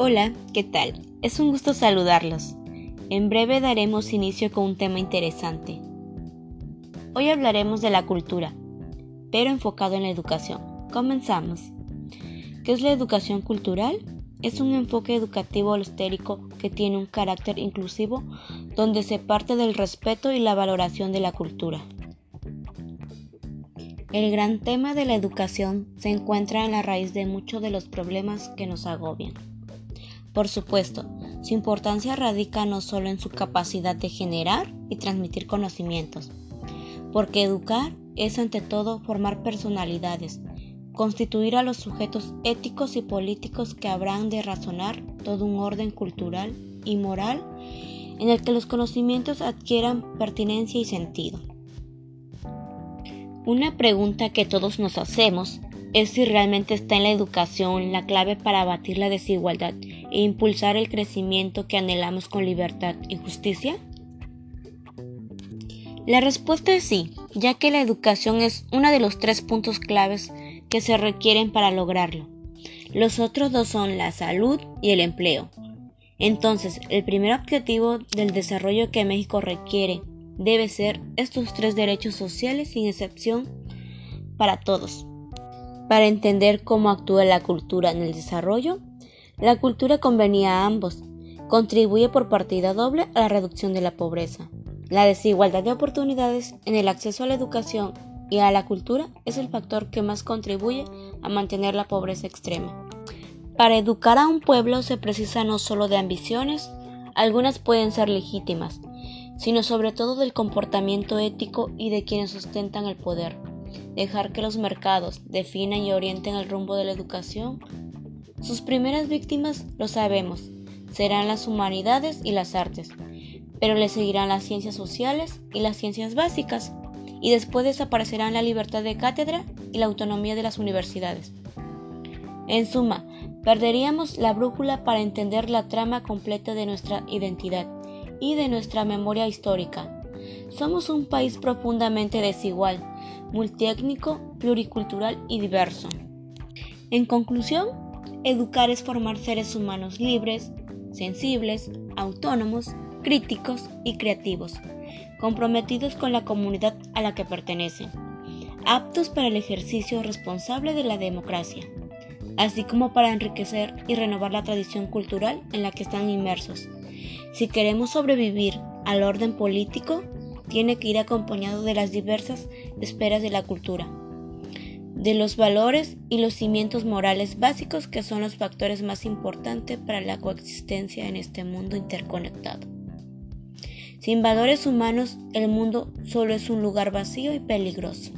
Hola, ¿qué tal? Es un gusto saludarlos. En breve daremos inicio con un tema interesante. Hoy hablaremos de la cultura, pero enfocado en la educación. Comenzamos. ¿Qué es la educación cultural? Es un enfoque educativo holostérico que tiene un carácter inclusivo donde se parte del respeto y la valoración de la cultura. El gran tema de la educación se encuentra en la raíz de muchos de los problemas que nos agobian. Por supuesto, su importancia radica no solo en su capacidad de generar y transmitir conocimientos, porque educar es ante todo formar personalidades, constituir a los sujetos éticos y políticos que habrán de razonar todo un orden cultural y moral en el que los conocimientos adquieran pertinencia y sentido. Una pregunta que todos nos hacemos es si realmente está en la educación la clave para abatir la desigualdad e impulsar el crecimiento que anhelamos con libertad y justicia? La respuesta es sí, ya que la educación es uno de los tres puntos claves que se requieren para lograrlo. Los otros dos son la salud y el empleo. Entonces, el primer objetivo del desarrollo que México requiere debe ser estos tres derechos sociales sin excepción para todos. Para entender cómo actúa la cultura en el desarrollo, la cultura convenía a ambos, contribuye por partida doble a la reducción de la pobreza. La desigualdad de oportunidades en el acceso a la educación y a la cultura es el factor que más contribuye a mantener la pobreza extrema. Para educar a un pueblo se precisa no solo de ambiciones, algunas pueden ser legítimas, sino sobre todo del comportamiento ético y de quienes sustentan el poder. Dejar que los mercados definan y orienten el rumbo de la educación sus primeras víctimas, lo sabemos, serán las humanidades y las artes, pero le seguirán las ciencias sociales y las ciencias básicas, y después desaparecerán la libertad de cátedra y la autonomía de las universidades. En suma, perderíamos la brújula para entender la trama completa de nuestra identidad y de nuestra memoria histórica. Somos un país profundamente desigual, multiétnico, pluricultural y diverso. En conclusión, Educar es formar seres humanos libres, sensibles, autónomos, críticos y creativos, comprometidos con la comunidad a la que pertenecen, aptos para el ejercicio responsable de la democracia, así como para enriquecer y renovar la tradición cultural en la que están inmersos. Si queremos sobrevivir al orden político, tiene que ir acompañado de las diversas esferas de la cultura de los valores y los cimientos morales básicos que son los factores más importantes para la coexistencia en este mundo interconectado. Sin valores humanos, el mundo solo es un lugar vacío y peligroso.